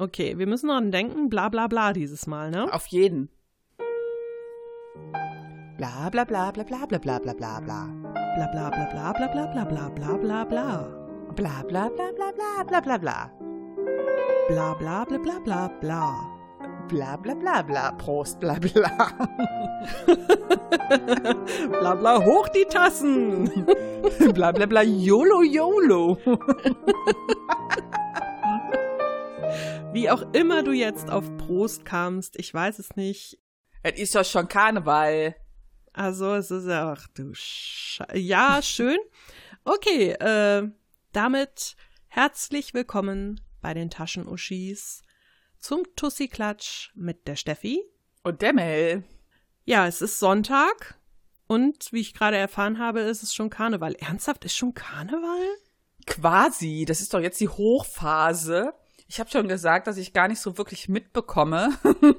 Okay, wir müssen dran denken, bla bla bla dieses Mal, ne? Auf jeden. Bla bla bla bla bla bla bla bla bla bla. Bla bla bla bla bla bla bla bla bla bla bla. Bla bla bla bla bla bla bla bla. Bla bla bla bla bla bla. Bla bla bla bla. Prost, bla bla. bla bla hoch die Tassen. bla bla bla YOLO YOLO. Wie auch immer du jetzt auf Prost kamst, ich weiß es nicht. Es ist doch schon Karneval. Also es ist ja, ach du Sch Ja, schön. Okay, äh, damit herzlich willkommen bei den Taschenuschis zum Tussi-Klatsch mit der Steffi. Und der Mel. Ja, es ist Sonntag und wie ich gerade erfahren habe, ist es schon Karneval. Ernsthaft, ist schon Karneval? Quasi, das ist doch jetzt die Hochphase. Ich habe schon gesagt, dass ich gar nicht so wirklich mitbekomme.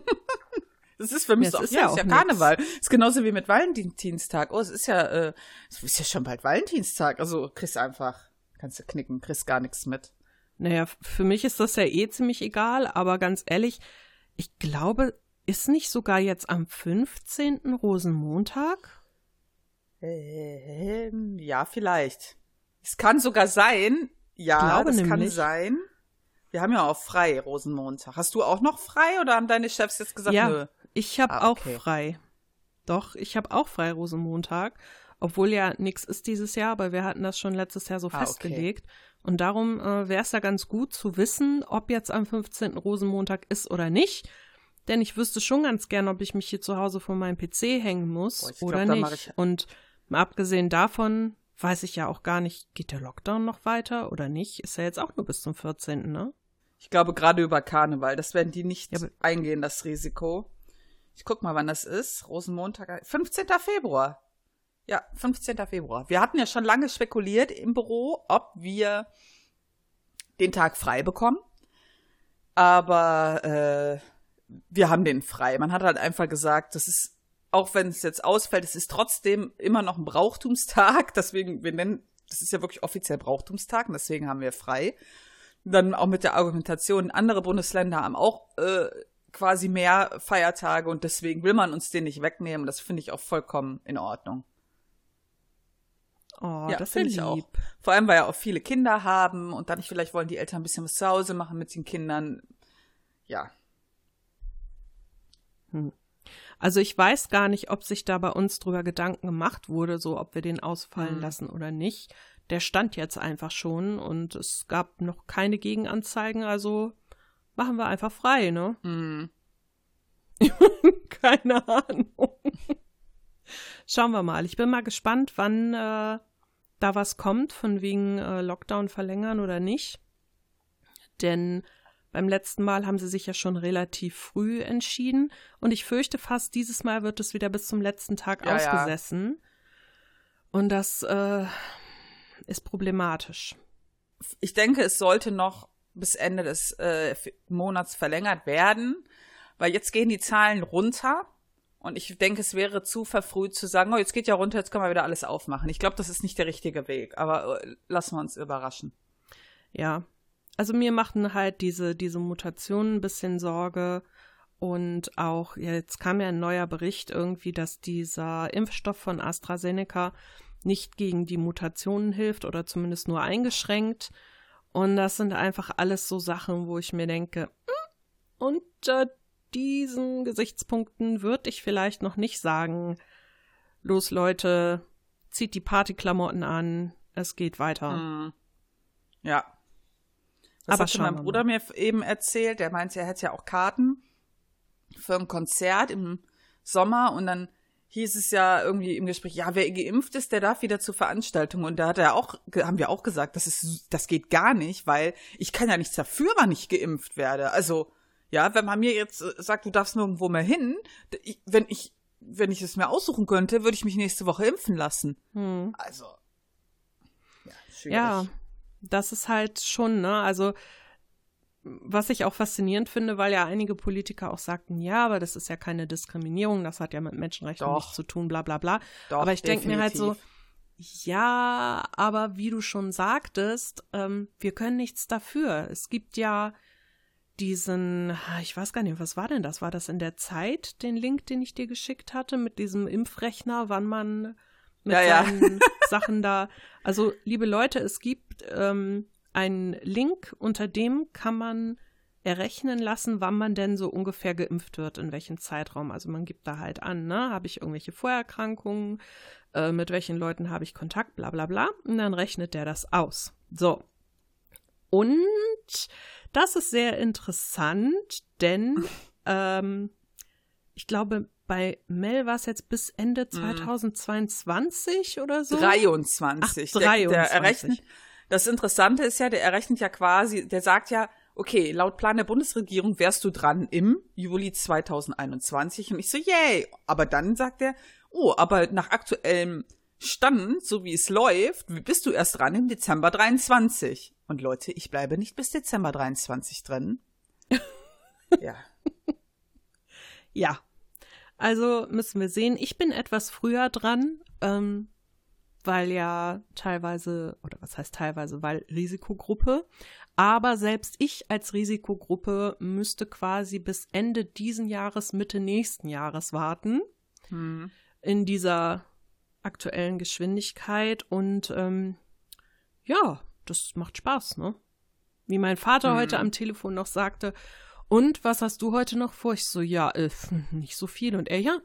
Das ist für mich ja, so, ist ja, ist ja Karneval. Das ist genauso wie mit Valentinstag. Oh, es ist ja, äh, es ist ja schon bald Valentinstag. Also kriegst einfach, kannst du knicken, kriegst gar nichts mit. Naja, für mich ist das ja eh ziemlich egal, aber ganz ehrlich, ich glaube, ist nicht sogar jetzt am 15. Rosenmontag? Ähm, ja, vielleicht. Es kann sogar sein. Ja, das nämlich. kann sein. Wir haben ja auch frei, Rosenmontag. Hast du auch noch frei oder haben deine Chefs jetzt gesagt, ja, nö? Ich habe ah, okay. auch frei. Doch, ich habe auch frei Rosenmontag. Obwohl ja nichts ist dieses Jahr, aber wir hatten das schon letztes Jahr so ah, festgelegt. Okay. Und darum äh, wäre es ja ganz gut zu wissen, ob jetzt am 15. Rosenmontag ist oder nicht. Denn ich wüsste schon ganz gern, ob ich mich hier zu Hause vor meinem PC hängen muss Boah, oder glaub, nicht. Und abgesehen davon weiß ich ja auch gar nicht, geht der Lockdown noch weiter oder nicht? Ist ja jetzt auch nur bis zum 14., ne? Ich glaube, gerade über Karneval, das werden die nicht ja, eingehen, das Risiko. Ich guck mal, wann das ist. Rosenmontag, 15. Februar. Ja, 15. Februar. Wir hatten ja schon lange spekuliert im Büro, ob wir den Tag frei bekommen. Aber äh, wir haben den frei. Man hat halt einfach gesagt, das ist, auch wenn es jetzt ausfällt, es ist trotzdem immer noch ein Brauchtumstag. Deswegen, wir nennen, das ist ja wirklich offiziell Brauchtumstag und deswegen haben wir frei. Dann auch mit der Argumentation, andere Bundesländer haben auch äh, quasi mehr Feiertage und deswegen will man uns den nicht wegnehmen. Das finde ich auch vollkommen in Ordnung. Oh, ja, das finde ich auch. Vor allem, weil ja auch viele Kinder haben und dann vielleicht wollen die Eltern ein bisschen was zu Hause machen mit den Kindern. Ja. Hm. Also ich weiß gar nicht, ob sich da bei uns drüber Gedanken gemacht wurde, so ob wir den ausfallen hm. lassen oder nicht. Der stand jetzt einfach schon und es gab noch keine Gegenanzeigen, also machen wir einfach frei, ne? Mm. Keine Ahnung. Schauen wir mal. Ich bin mal gespannt, wann äh, da was kommt, von wegen äh, Lockdown verlängern oder nicht. Denn beim letzten Mal haben sie sich ja schon relativ früh entschieden. Und ich fürchte fast, dieses Mal wird es wieder bis zum letzten Tag ja, ausgesessen. Ja. Und das äh, ist problematisch. Ich denke, es sollte noch bis Ende des äh, Monats verlängert werden, weil jetzt gehen die Zahlen runter. Und ich denke, es wäre zu verfrüht zu sagen, oh, jetzt geht ja runter, jetzt können wir wieder alles aufmachen. Ich glaube, das ist nicht der richtige Weg, aber äh, lassen wir uns überraschen. Ja. Also mir machten halt diese, diese Mutationen ein bisschen Sorge. Und auch, ja, jetzt kam ja ein neuer Bericht irgendwie, dass dieser Impfstoff von AstraZeneca nicht gegen die Mutationen hilft oder zumindest nur eingeschränkt. Und das sind einfach alles so Sachen, wo ich mir denke, hm, unter diesen Gesichtspunkten würde ich vielleicht noch nicht sagen, los Leute, zieht die Partyklamotten an, es geht weiter. Hm. Ja. Das Aber hat mein Bruder mir eben erzählt, der meinte, er hätte ja auch Karten für ein Konzert im Sommer und dann hieß es ja irgendwie im Gespräch, ja, wer geimpft ist, der darf wieder zur Veranstaltung. Und da hat er auch, haben wir auch gesagt, das ist, das geht gar nicht, weil ich kann ja nichts dafür, wann ich geimpft werde. Also, ja, wenn man mir jetzt äh, sagt, du darfst nirgendwo mehr hin, wenn ich, wenn ich es mir aussuchen könnte, würde ich mich nächste Woche impfen lassen. Hm. Also, ja, schwierig. Ja, das ist halt schon, ne, also, was ich auch faszinierend finde, weil ja einige Politiker auch sagten, ja, aber das ist ja keine Diskriminierung, das hat ja mit Menschenrechten Doch. nichts zu tun, bla bla bla. Doch, aber ich denke mir halt so, ja, aber wie du schon sagtest, ähm, wir können nichts dafür. Es gibt ja diesen, ich weiß gar nicht, was war denn das? War das in der Zeit, den Link, den ich dir geschickt hatte, mit diesem Impfrechner, wann man mit ja, seinen ja. Sachen da. Also, liebe Leute, es gibt ähm, einen Link, unter dem kann man errechnen lassen, wann man denn so ungefähr geimpft wird, in welchem Zeitraum. Also man gibt da halt an, ne, habe ich irgendwelche Vorerkrankungen, äh, mit welchen Leuten habe ich Kontakt, bla bla bla. Und dann rechnet der das aus. So. Und das ist sehr interessant, denn ähm, ich glaube, bei Mel war es jetzt bis Ende 2022 mhm. oder so. 23. Ach, 23. Der, der errechnet, das Interessante ist ja, der errechnet ja quasi, der sagt ja, okay, laut Plan der Bundesregierung wärst du dran im Juli 2021. Und ich so, yay. Aber dann sagt er, oh, aber nach aktuellem Stand, so wie es läuft, bist du erst dran im Dezember 23. Und Leute, ich bleibe nicht bis Dezember 23 drin. ja. Ja. Also müssen wir sehen, ich bin etwas früher dran, ähm, weil ja teilweise, oder was heißt teilweise, weil Risikogruppe. Aber selbst ich als Risikogruppe müsste quasi bis Ende diesen Jahres, Mitte nächsten Jahres warten. Hm. In dieser aktuellen Geschwindigkeit. Und ähm, ja, das macht Spaß, ne? Wie mein Vater hm. heute am Telefon noch sagte, und was hast du heute noch vor? Ich so, ja, äh, nicht so viel. Und er, ja.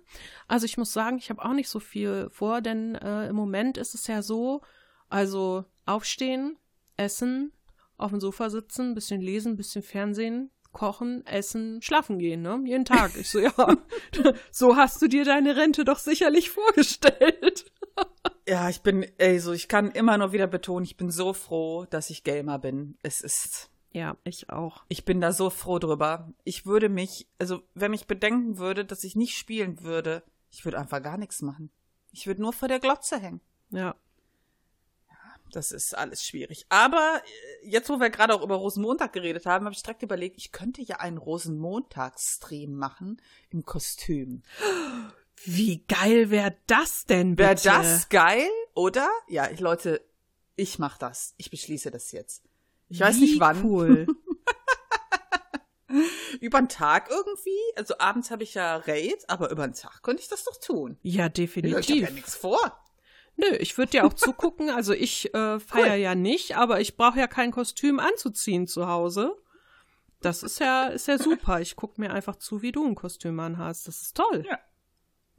Also ich muss sagen, ich habe auch nicht so viel vor, denn äh, im Moment ist es ja so, also aufstehen, essen, auf dem Sofa sitzen, bisschen lesen, bisschen Fernsehen, kochen, essen, schlafen gehen, ne? Jeden Tag. Ich so, ja, so hast du dir deine Rente doch sicherlich vorgestellt. ja, ich bin, ey, so, ich kann immer nur wieder betonen, ich bin so froh, dass ich Gamer bin. Es ist. Ja, ich auch. Ich bin da so froh drüber. Ich würde mich, also, wenn mich bedenken würde, dass ich nicht spielen würde, ich würde einfach gar nichts machen. Ich würde nur vor der Glotze hängen. Ja. Das ist alles schwierig. Aber äh, jetzt, wo wir gerade auch über Rosenmontag geredet haben, habe ich direkt überlegt, ich könnte ja einen Rosenmontagsstream machen im Kostüm. Wie geil wäre das denn bitte? Wäre das geil, oder? Ja, ich, Leute, ich mach das. Ich beschließe das jetzt. Ich weiß Wie nicht wann. Cool. über den Tag irgendwie. Also abends habe ich ja Raid, aber über den Tag könnte ich das doch tun. Ja, definitiv. Ich habe ja nichts vor. Nö, ich würde dir auch zugucken. Also ich äh, feiere cool. ja nicht, aber ich brauche ja kein Kostüm anzuziehen zu Hause. Das ist ja, ist ja super. Ich gucke mir einfach zu, wie du ein Kostüm anhast. Das ist toll. Ja.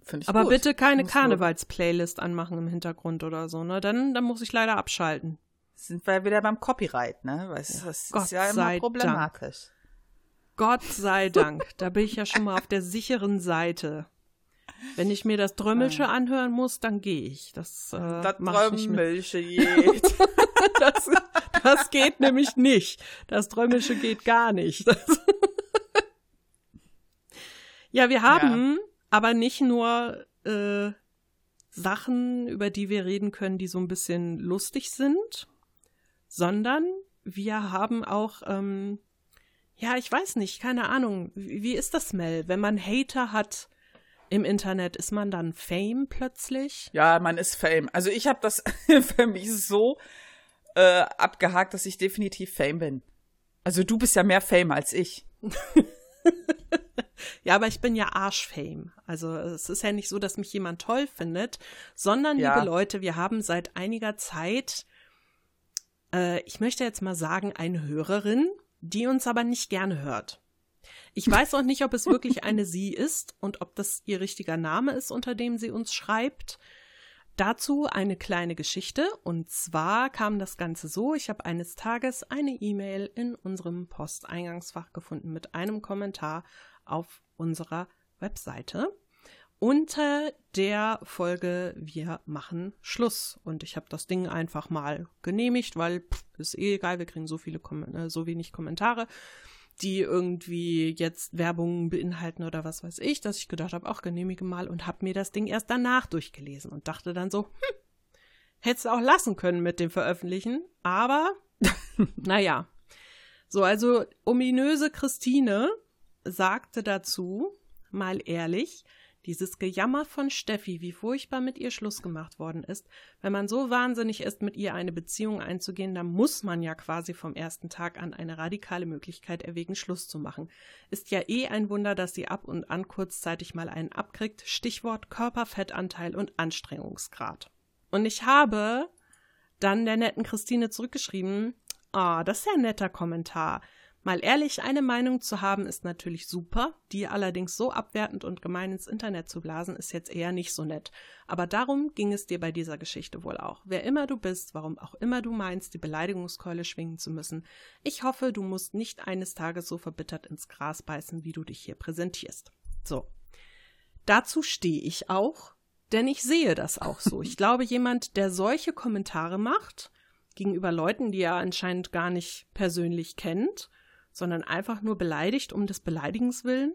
Finde ich Aber gut. bitte keine Karnevals-Playlist anmachen im Hintergrund oder so, ne? Dann, dann muss ich leider abschalten. Sind wir wieder beim Copyright, ne? Weil ja. das Gott ist ja immer problematisch. Dank. Gott sei Dank. Da bin ich ja schon mal auf der sicheren Seite. Wenn ich mir das Drömmelsche anhören muss, dann gehe ich. Das, äh, das Drömmelsche geht. das, das geht nämlich nicht. Das Drömmelsche geht gar nicht. ja, wir haben ja. aber nicht nur äh, Sachen, über die wir reden können, die so ein bisschen lustig sind, sondern wir haben auch, ähm, ja, ich weiß nicht, keine Ahnung, wie, wie ist das, Mel, wenn man Hater hat, im Internet ist man dann Fame plötzlich? Ja, man ist Fame. Also ich habe das für mich so äh, abgehakt, dass ich definitiv Fame bin. Also du bist ja mehr Fame als ich. ja, aber ich bin ja Arschfame. Also es ist ja nicht so, dass mich jemand toll findet, sondern, ja. liebe Leute, wir haben seit einiger Zeit, äh, ich möchte jetzt mal sagen, eine Hörerin, die uns aber nicht gerne hört. Ich weiß auch nicht, ob es wirklich eine sie ist und ob das ihr richtiger Name ist, unter dem sie uns schreibt. Dazu eine kleine Geschichte. Und zwar kam das Ganze so, ich habe eines Tages eine E-Mail in unserem Posteingangsfach gefunden mit einem Kommentar auf unserer Webseite unter der Folge Wir machen Schluss. Und ich habe das Ding einfach mal genehmigt, weil pff, ist eh egal, wir kriegen so viele Kom äh, so wenig Kommentare die irgendwie jetzt Werbung beinhalten oder was weiß ich, dass ich gedacht habe, auch genehmige mal und habe mir das Ding erst danach durchgelesen und dachte dann so, hm, hättest du auch lassen können mit dem Veröffentlichen, aber naja. So, also ominöse Christine sagte dazu, mal ehrlich, Dieses Gejammer von Steffi, wie furchtbar mit ihr Schluss gemacht worden ist. Wenn man so wahnsinnig ist, mit ihr eine Beziehung einzugehen, dann muss man ja quasi vom ersten Tag an eine radikale Möglichkeit erwägen, Schluss zu machen. Ist ja eh ein Wunder, dass sie ab und an kurzzeitig mal einen abkriegt. Stichwort Körperfettanteil und Anstrengungsgrad. Und ich habe dann der netten Christine zurückgeschrieben, ah, das ist ja ein netter Kommentar. Mal ehrlich, eine Meinung zu haben ist natürlich super, die allerdings so abwertend und gemein ins Internet zu blasen, ist jetzt eher nicht so nett. Aber darum ging es dir bei dieser Geschichte wohl auch. Wer immer du bist, warum auch immer du meinst, die Beleidigungskeule schwingen zu müssen, ich hoffe, du musst nicht eines Tages so verbittert ins Gras beißen, wie du dich hier präsentierst. So. Dazu stehe ich auch, denn ich sehe das auch so. Ich glaube, jemand, der solche Kommentare macht, gegenüber Leuten, die er anscheinend gar nicht persönlich kennt, sondern einfach nur beleidigt um des Beleidigens willen,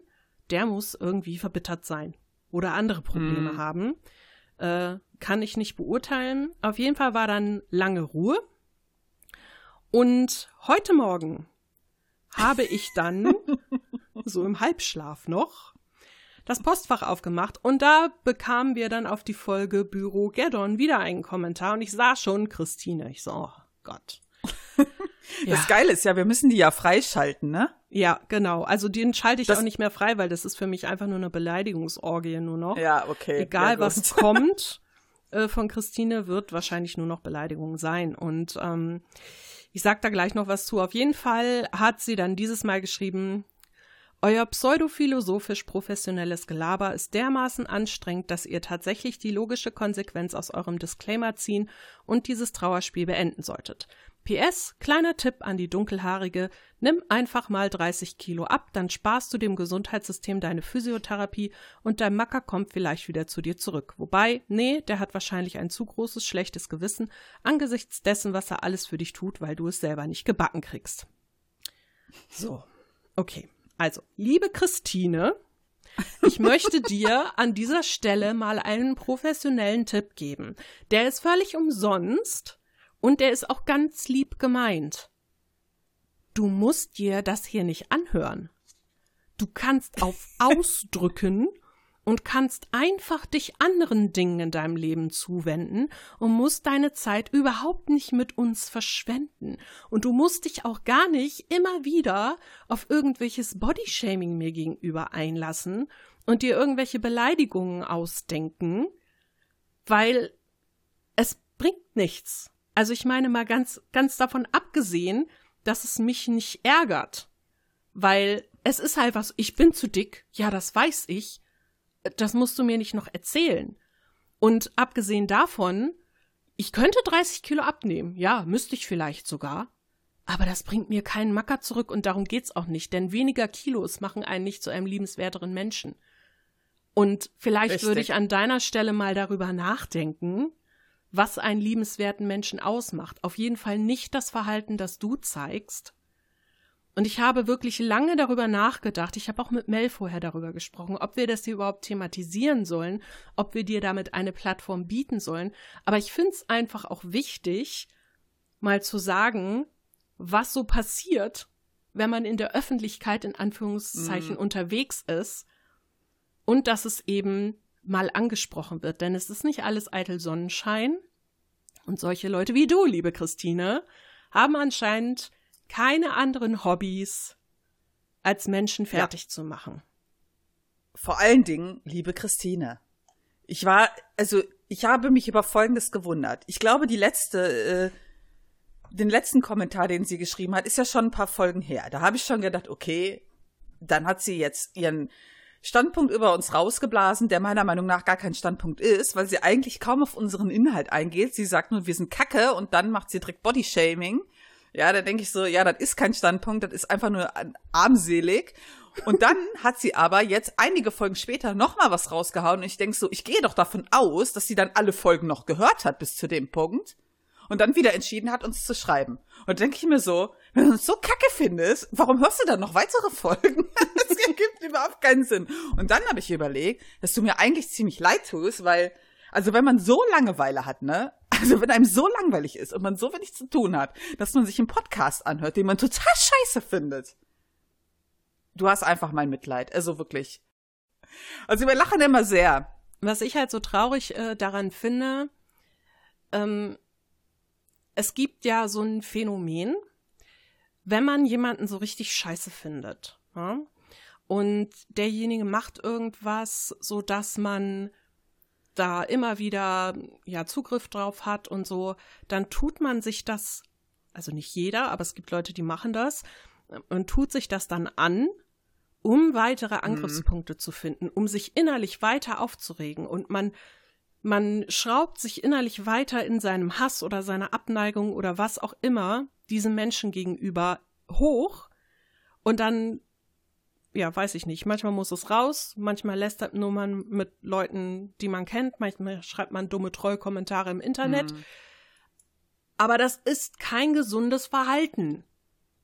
der muss irgendwie verbittert sein oder andere Probleme hm. haben. Äh, kann ich nicht beurteilen. Auf jeden Fall war dann lange Ruhe. Und heute Morgen habe ich dann, so im Halbschlaf noch, das Postfach aufgemacht und da bekamen wir dann auf die Folge Büro Geddon wieder einen Kommentar und ich sah schon Christine. Ich so, oh Gott. Das ja. Geile ist ja, wir müssen die ja freischalten, ne? Ja, genau. Also den schalte ich das auch nicht mehr frei, weil das ist für mich einfach nur eine Beleidigungsorgie nur noch. Ja, okay. Egal, ja, was kommt äh, von Christine, wird wahrscheinlich nur noch Beleidigung sein. Und ähm, ich sag da gleich noch was zu. Auf jeden Fall hat sie dann dieses Mal geschrieben, euer pseudophilosophisch professionelles Gelaber ist dermaßen anstrengend, dass ihr tatsächlich die logische Konsequenz aus eurem Disclaimer ziehen und dieses Trauerspiel beenden solltet. PS, kleiner Tipp an die Dunkelhaarige, nimm einfach mal 30 Kilo ab, dann sparst du dem Gesundheitssystem deine Physiotherapie und dein Macker kommt vielleicht wieder zu dir zurück. Wobei, nee, der hat wahrscheinlich ein zu großes schlechtes Gewissen angesichts dessen, was er alles für dich tut, weil du es selber nicht gebacken kriegst. So, okay. Also, liebe Christine, ich möchte dir an dieser Stelle mal einen professionellen Tipp geben. Der ist völlig umsonst und der ist auch ganz lieb gemeint. Du musst dir das hier nicht anhören. Du kannst auf Ausdrücken und kannst einfach dich anderen Dingen in deinem Leben zuwenden und musst deine Zeit überhaupt nicht mit uns verschwenden. Und du musst dich auch gar nicht immer wieder auf irgendwelches Bodyshaming mir gegenüber einlassen und dir irgendwelche Beleidigungen ausdenken, weil es bringt nichts. Also ich meine mal ganz, ganz davon abgesehen, dass es mich nicht ärgert. Weil es ist halt was, ich bin zu dick, ja, das weiß ich. Das musst du mir nicht noch erzählen. Und abgesehen davon, ich könnte 30 Kilo abnehmen, ja, müsste ich vielleicht sogar. Aber das bringt mir keinen Macker zurück und darum geht's auch nicht, denn weniger Kilos machen einen nicht zu einem liebenswerteren Menschen. Und vielleicht Richtig. würde ich an deiner Stelle mal darüber nachdenken, was einen liebenswerten Menschen ausmacht. Auf jeden Fall nicht das Verhalten, das du zeigst. Und ich habe wirklich lange darüber nachgedacht. Ich habe auch mit Mel vorher darüber gesprochen, ob wir das hier überhaupt thematisieren sollen, ob wir dir damit eine Plattform bieten sollen. Aber ich finde es einfach auch wichtig, mal zu sagen, was so passiert, wenn man in der Öffentlichkeit in Anführungszeichen mm. unterwegs ist und dass es eben mal angesprochen wird. Denn es ist nicht alles eitel Sonnenschein. Und solche Leute wie du, liebe Christine, haben anscheinend keine anderen Hobbys, als Menschen fertig ja. zu machen. Vor allen Dingen, liebe Christine, ich war, also ich habe mich über Folgendes gewundert. Ich glaube, die letzte, äh, den letzten Kommentar, den sie geschrieben hat, ist ja schon ein paar Folgen her. Da habe ich schon gedacht, okay, dann hat sie jetzt ihren Standpunkt über uns rausgeblasen, der meiner Meinung nach gar kein Standpunkt ist, weil sie eigentlich kaum auf unseren Inhalt eingeht. Sie sagt nur, wir sind Kacke und dann macht sie direkt Bodyshaming. Ja, da denke ich so, ja, das ist kein Standpunkt, das ist einfach nur armselig. Und dann hat sie aber jetzt einige Folgen später nochmal was rausgehauen und ich denke so, ich gehe doch davon aus, dass sie dann alle Folgen noch gehört hat bis zu dem Punkt und dann wieder entschieden hat, uns zu schreiben. Und denke ich mir so, wenn du uns so kacke findest, warum hörst du dann noch weitere Folgen? das ergibt überhaupt keinen Sinn. Und dann habe ich überlegt, dass du mir eigentlich ziemlich leid tust, weil, also wenn man so Langeweile hat, ne? Also wenn einem so langweilig ist und man so wenig zu tun hat, dass man sich einen Podcast anhört, den man total scheiße findet. Du hast einfach mein Mitleid. Also wirklich. Also wir lachen immer sehr. Was ich halt so traurig äh, daran finde, ähm, es gibt ja so ein Phänomen, wenn man jemanden so richtig scheiße findet, ja, und derjenige macht irgendwas, so dass man da immer wieder ja Zugriff drauf hat und so, dann tut man sich das, also nicht jeder, aber es gibt Leute, die machen das, und tut sich das dann an, um weitere mhm. Angriffspunkte mhm. zu finden, um sich innerlich weiter aufzuregen und man man schraubt sich innerlich weiter in seinem Hass oder seiner Abneigung oder was auch immer diesem Menschen gegenüber hoch und dann ja, weiß ich nicht. Manchmal muss es raus, manchmal lästert nur man mit Leuten, die man kennt, manchmal schreibt man dumme Trollkommentare im Internet. Mhm. Aber das ist kein gesundes Verhalten.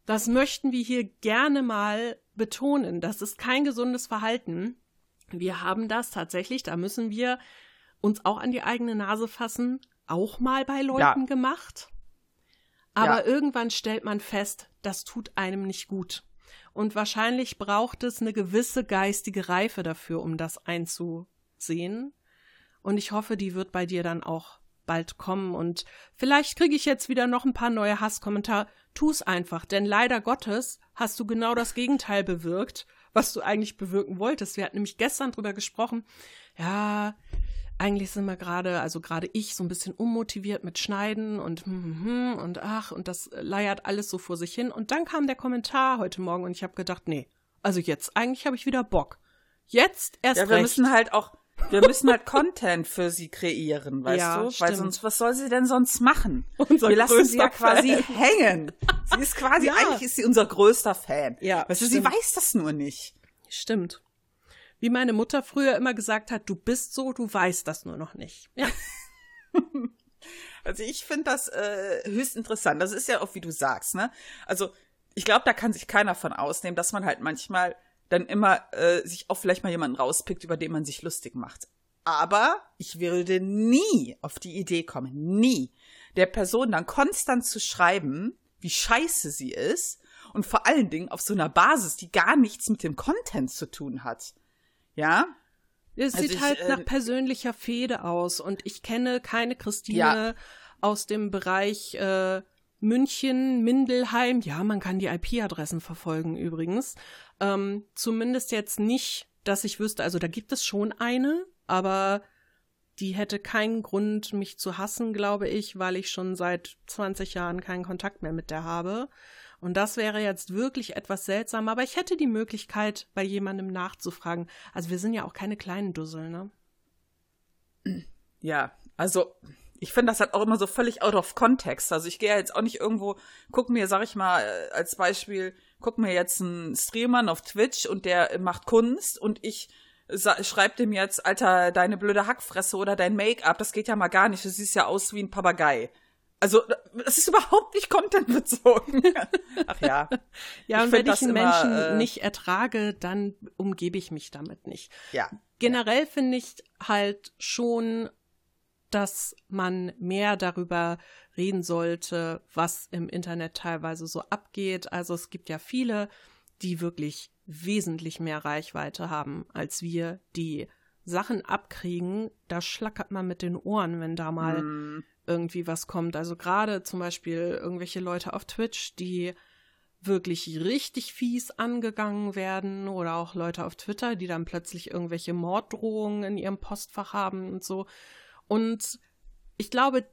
Das möchten wir hier gerne mal betonen. Das ist kein gesundes Verhalten. Wir haben das tatsächlich, da müssen wir uns auch an die eigene Nase fassen, auch mal bei Leuten ja. gemacht. Aber ja. irgendwann stellt man fest, das tut einem nicht gut. Und wahrscheinlich braucht es eine gewisse geistige Reife dafür, um das einzusehen. Und ich hoffe, die wird bei dir dann auch bald kommen. Und vielleicht kriege ich jetzt wieder noch ein paar neue Hasskommentare. Tu's einfach, denn leider Gottes hast du genau das Gegenteil bewirkt, was du eigentlich bewirken wolltest. Wir hatten nämlich gestern drüber gesprochen. Ja, eigentlich sind wir gerade, also gerade ich, so ein bisschen unmotiviert mit Schneiden und hm, hm, hm, und ach, und das leiert alles so vor sich hin. Und dann kam der Kommentar heute Morgen und ich habe gedacht, nee, also jetzt, eigentlich habe ich wieder Bock. Jetzt erst Ja, wir recht. müssen halt auch, wir müssen halt Content für sie kreieren, weißt ja, du? Weil sonst, was soll sie denn sonst machen? Unser wir lassen sie ja quasi Fan. hängen. Sie ist quasi, ja. eigentlich ist sie unser größter Fan. Ja. Weißt du, sie weiß das nur nicht. Stimmt. Wie meine Mutter früher immer gesagt hat, du bist so, du weißt das nur noch nicht. Ja. Also ich finde das äh, höchst interessant. Das ist ja auch, wie du sagst, ne? Also ich glaube, da kann sich keiner von ausnehmen, dass man halt manchmal dann immer äh, sich auch vielleicht mal jemanden rauspickt, über den man sich lustig macht. Aber ich würde nie auf die Idee kommen, nie, der Person dann konstant zu schreiben, wie scheiße sie ist und vor allen Dingen auf so einer Basis, die gar nichts mit dem Content zu tun hat. Ja? Es also sieht ich, halt äh, nach persönlicher Fehde aus und ich kenne keine Christine ja. aus dem Bereich äh, München, Mindelheim. Ja, man kann die IP-Adressen verfolgen übrigens. Ähm, zumindest jetzt nicht, dass ich wüsste, also da gibt es schon eine, aber die hätte keinen Grund, mich zu hassen, glaube ich, weil ich schon seit 20 Jahren keinen Kontakt mehr mit der habe. Und das wäre jetzt wirklich etwas seltsam, aber ich hätte die Möglichkeit, bei jemandem nachzufragen. Also wir sind ja auch keine kleinen Dussel, ne? Ja, also ich finde das halt auch immer so völlig out of context. Also ich gehe ja jetzt auch nicht irgendwo, guck mir, sag ich mal, äh, als Beispiel, guck mir jetzt einen Streamer auf Twitch und der macht Kunst und ich schreib dem jetzt, Alter, deine blöde Hackfresse oder dein Make-up, das geht ja mal gar nicht. Du siehst ja aus wie ein Papagei. Also, das ist überhaupt nicht contentbezogen. Ach ja. ja, und wenn ich einen immer, Menschen äh, nicht ertrage, dann umgebe ich mich damit nicht. Ja. Generell finde ich halt schon, dass man mehr darüber reden sollte, was im Internet teilweise so abgeht. Also es gibt ja viele, die wirklich wesentlich mehr Reichweite haben als wir, die Sachen abkriegen, da schlackert man mit den Ohren, wenn da mal mm irgendwie was kommt. Also gerade zum Beispiel irgendwelche Leute auf Twitch, die wirklich richtig fies angegangen werden oder auch Leute auf Twitter, die dann plötzlich irgendwelche Morddrohungen in ihrem Postfach haben und so. Und ich glaube,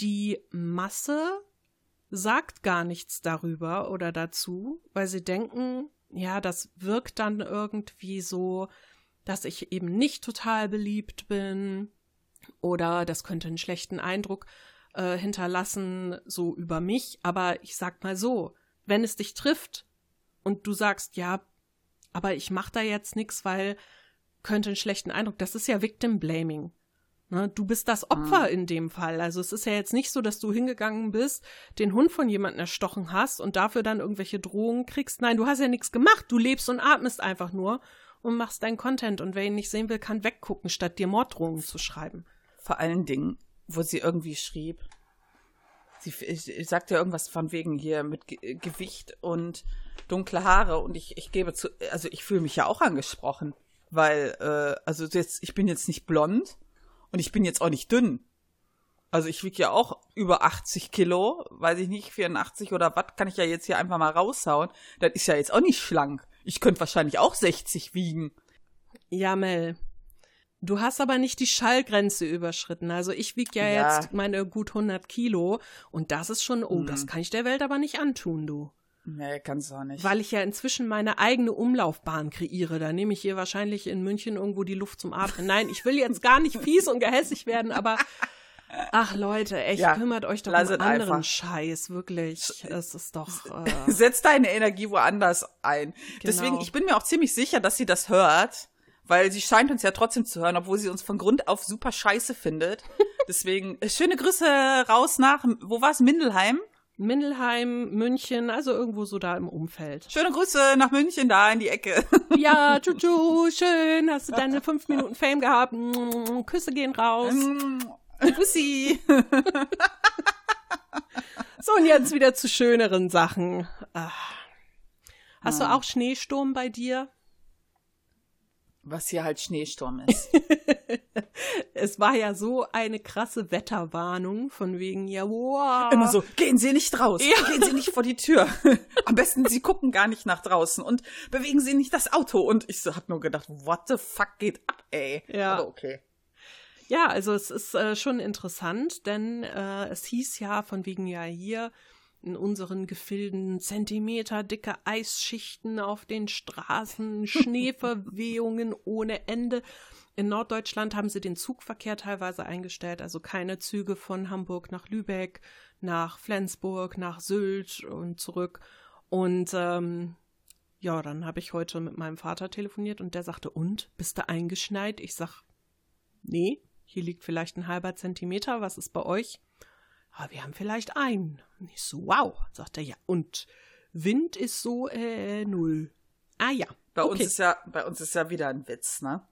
die Masse sagt gar nichts darüber oder dazu, weil sie denken, ja, das wirkt dann irgendwie so, dass ich eben nicht total beliebt bin oder das könnte einen schlechten Eindruck äh, hinterlassen, so über mich. Aber ich sag mal so, wenn es dich trifft und du sagst, ja, aber ich mach da jetzt nichts, weil könnte einen schlechten Eindruck, das ist ja Victim Blaming. Ne? Du bist das Opfer mhm. in dem Fall. Also es ist ja jetzt nicht so, dass du hingegangen bist, den Hund von jemandem erstochen hast und dafür dann irgendwelche Drohungen kriegst. Nein, du hast ja nichts gemacht. Du lebst und atmest einfach nur und machst deinen Content. Und wer ihn nicht sehen will, kann weggucken, statt dir Morddrohungen zu schreiben vor allen Dingen, wo sie irgendwie schrieb, sie, sagte ja irgendwas von wegen hier mit Ge Gewicht und dunkle Haare und ich, ich gebe zu, also ich fühle mich ja auch angesprochen. weil, äh, also jetzt, ich bin jetzt nicht blond und ich bin jetzt auch nicht dünn. Also ich wiege ja auch über 80 Kilo, weiß ich nicht, 84 oder was, kann ich ja jetzt hier einfach mal raushauen. Das ist ja jetzt auch nicht schlank. Ich könnte wahrscheinlich auch 60 wiegen. Ja, Mel. Du hast aber nicht die Schallgrenze überschritten. Also ich wiege ja, ja, jetzt meine gut 100 Kilo und das ist schon, oh, mhm. das kann ich der Welt aber nicht antun, du. Nee, kannst du auch nicht. Weil ich ja inzwischen meine eigene Umlaufbahn kreiere. Da nehme ich hier wahrscheinlich in München irgendwo die Luft zum Atmen. Nein, ich will jetzt gar nicht fies und gehässig werden, aber ach Leute, echt, ja, kümmert euch doch um anderen einfach. Scheiß, wirklich. Es ist doch. Äh Setz deine Energie woanders ein. Genau. Deswegen, ich bin mir auch ziemlich sicher, dass sie das hört. Weil sie scheint uns ja trotzdem zu hören, obwohl sie uns von Grund auf super scheiße findet. Deswegen, äh, schöne Grüße raus nach, wo war's, Mindelheim? Mindelheim, München, also irgendwo so da im Umfeld. Schöne Grüße nach München, da in die Ecke. Ja, tschu, schön, hast du deine fünf Minuten Fame gehabt. Küsse gehen raus. Pussy. so, und jetzt wieder zu schöneren Sachen. Ah. Hast du auch Schneesturm bei dir? Was hier halt Schneesturm ist. es war ja so eine krasse Wetterwarnung von wegen, ja, wow. Immer so, gehen Sie nicht raus, ja. gehen Sie nicht vor die Tür. Am besten Sie gucken gar nicht nach draußen und bewegen Sie nicht das Auto. Und ich so, hab nur gedacht, what the fuck geht ab, ey. Ja. Aber okay. Ja, also es ist äh, schon interessant, denn äh, es hieß ja von wegen ja hier, in unseren Gefilden Zentimeter dicke Eisschichten auf den Straßen, Schneeverwehungen ohne Ende. In Norddeutschland haben sie den Zugverkehr teilweise eingestellt, also keine Züge von Hamburg nach Lübeck, nach Flensburg, nach Sylt und zurück. Und ähm, ja, dann habe ich heute mit meinem Vater telefoniert und der sagte, und, bist du eingeschneit? Ich sag, nee, hier liegt vielleicht ein halber Zentimeter, was ist bei euch? Ah, wir haben vielleicht einen. Und ich so, wow, sagt er, ja. Und Wind ist so äh, null. Ah ja. Bei okay. uns ist ja, bei uns ist ja wieder ein Witz, ne?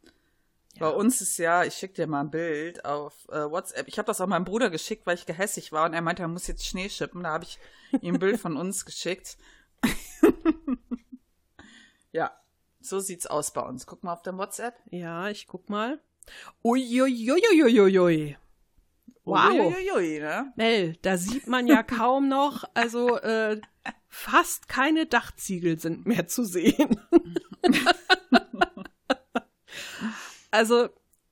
Ja. Bei uns ist ja, ich schicke dir mal ein Bild auf äh, WhatsApp. Ich habe das auch meinem Bruder geschickt, weil ich gehässig war und er meinte, er muss jetzt Schnee schippen. Da habe ich ihm ein Bild von uns geschickt. ja, so sieht's aus bei uns. Guck mal auf dem WhatsApp. Ja, ich guck mal. Uiuiuiuiui. Wow. Uiuiui, ne? Mel, da sieht man ja kaum noch, also äh, fast keine Dachziegel sind mehr zu sehen. also,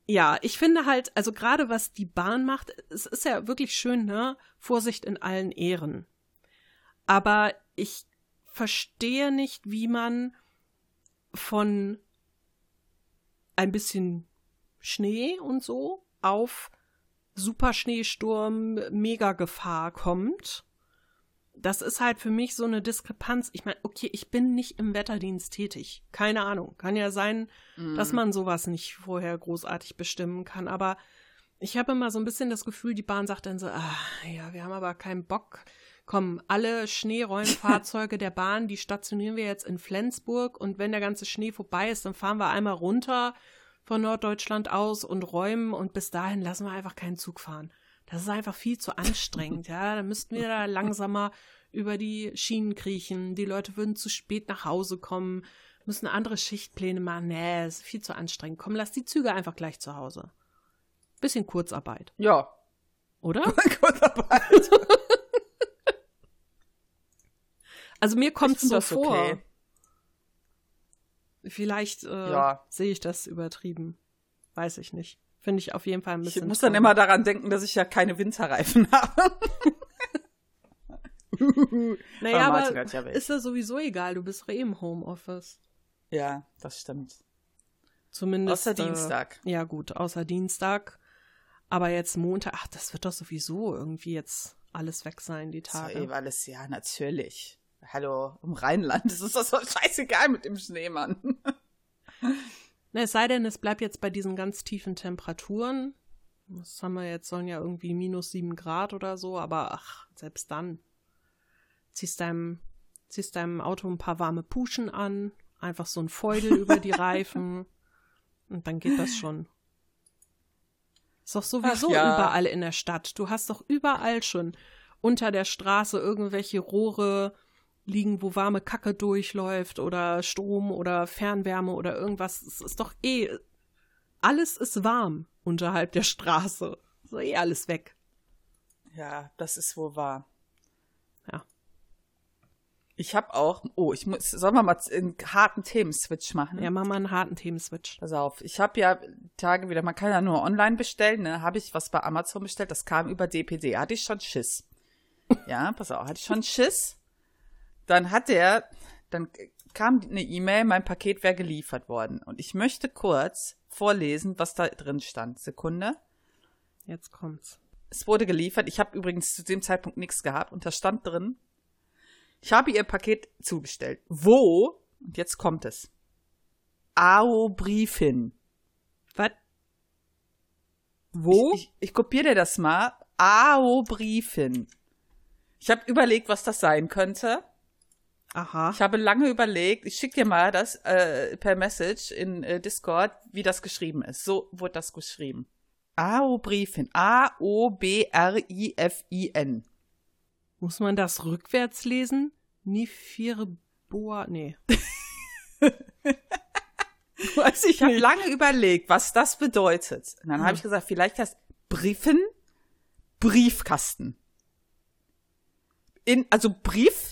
ja, ich finde halt, also gerade was die Bahn macht, es ist ja wirklich schön, ne? Vorsicht in allen Ehren. Aber ich verstehe nicht, wie man von ein bisschen Schnee und so auf Superschneesturm, Mega-Gefahr kommt. Das ist halt für mich so eine Diskrepanz. Ich meine, okay, ich bin nicht im Wetterdienst tätig. Keine Ahnung. Kann ja sein, mm. dass man sowas nicht vorher großartig bestimmen kann. Aber ich habe immer so ein bisschen das Gefühl, die Bahn sagt dann so, ah, ja, wir haben aber keinen Bock. Komm, alle Schneeräumfahrzeuge der Bahn, die stationieren wir jetzt in Flensburg und wenn der ganze Schnee vorbei ist, dann fahren wir einmal runter von Norddeutschland aus und räumen und bis dahin lassen wir einfach keinen Zug fahren. Das ist einfach viel zu anstrengend, ja. Da müssten wir da langsamer über die Schienen kriechen. Die Leute würden zu spät nach Hause kommen, müssen andere Schichtpläne machen. Nee, ist viel zu anstrengend. Komm, lass die Züge einfach gleich zu Hause. Bisschen Kurzarbeit. Ja. Oder? Kurzarbeit. also mir kommt es so vor. Okay. Vielleicht äh, ja. sehe ich das übertrieben. Weiß ich nicht. Finde ich auf jeden Fall ein bisschen. Ich muss dann immer daran denken, dass ich ja keine Winterreifen habe. naja, aber, aber ja ist ja sowieso egal. Du bist eh im Homeoffice. Ja, das stimmt. Zumindest. Außer äh, Dienstag. Ja, gut, außer Dienstag. Aber jetzt Montag, ach, das wird doch sowieso irgendwie jetzt alles weg sein, die Tage. So, eh alles, ja, natürlich. Hallo, im Rheinland, das ist doch so scheißegal mit dem Schneemann. Na, es sei denn, es bleibt jetzt bei diesen ganz tiefen Temperaturen. Was haben wir jetzt? Sollen ja irgendwie minus sieben Grad oder so, aber ach, selbst dann. Ziehst deinem, ziehst deinem Auto ein paar warme Puschen an, einfach so ein Feudel über die Reifen und dann geht das schon. Ist doch sowieso ja. überall in der Stadt. Du hast doch überall schon unter der Straße irgendwelche Rohre liegen, wo warme Kacke durchläuft oder Strom oder Fernwärme oder irgendwas. Es ist doch eh, alles ist warm unterhalb der Straße. So eh alles weg. Ja, das ist wohl wahr. Ja. Ich habe auch, oh, ich muss, sollen wir mal einen harten Themenswitch machen? Ja, mach mal einen harten Themenswitch. Pass auf, ich habe ja Tage wieder, man kann ja nur online bestellen, ne? Habe ich was bei Amazon bestellt, das kam über DPD, hatte ich schon Schiss. Ja, pass auf, hatte ich schon Schiss. Dann hat der, dann kam eine E-Mail, mein Paket wäre geliefert worden. Und ich möchte kurz vorlesen, was da drin stand. Sekunde. Jetzt kommt's. Es wurde geliefert. Ich habe übrigens zu dem Zeitpunkt nichts gehabt. Und da stand drin, ich habe ihr Paket zugestellt. Wo? Und jetzt kommt es. AO Briefin. Was? Wo? Ich, ich, ich kopiere dir das mal. AO Briefin. Ich habe überlegt, was das sein könnte. Aha. Ich habe lange überlegt, ich schicke dir mal das äh, per Message in äh, Discord, wie das geschrieben ist. So wurde das geschrieben. A-O-Briefin. A-O-B-R-I-F-I-N. Muss man das rückwärts lesen? Nifire Boa. Nee. Weiß ich ich habe lange überlegt, was das bedeutet. Und dann hm. habe ich gesagt, vielleicht heißt Briefen Briefkasten. In, also Brief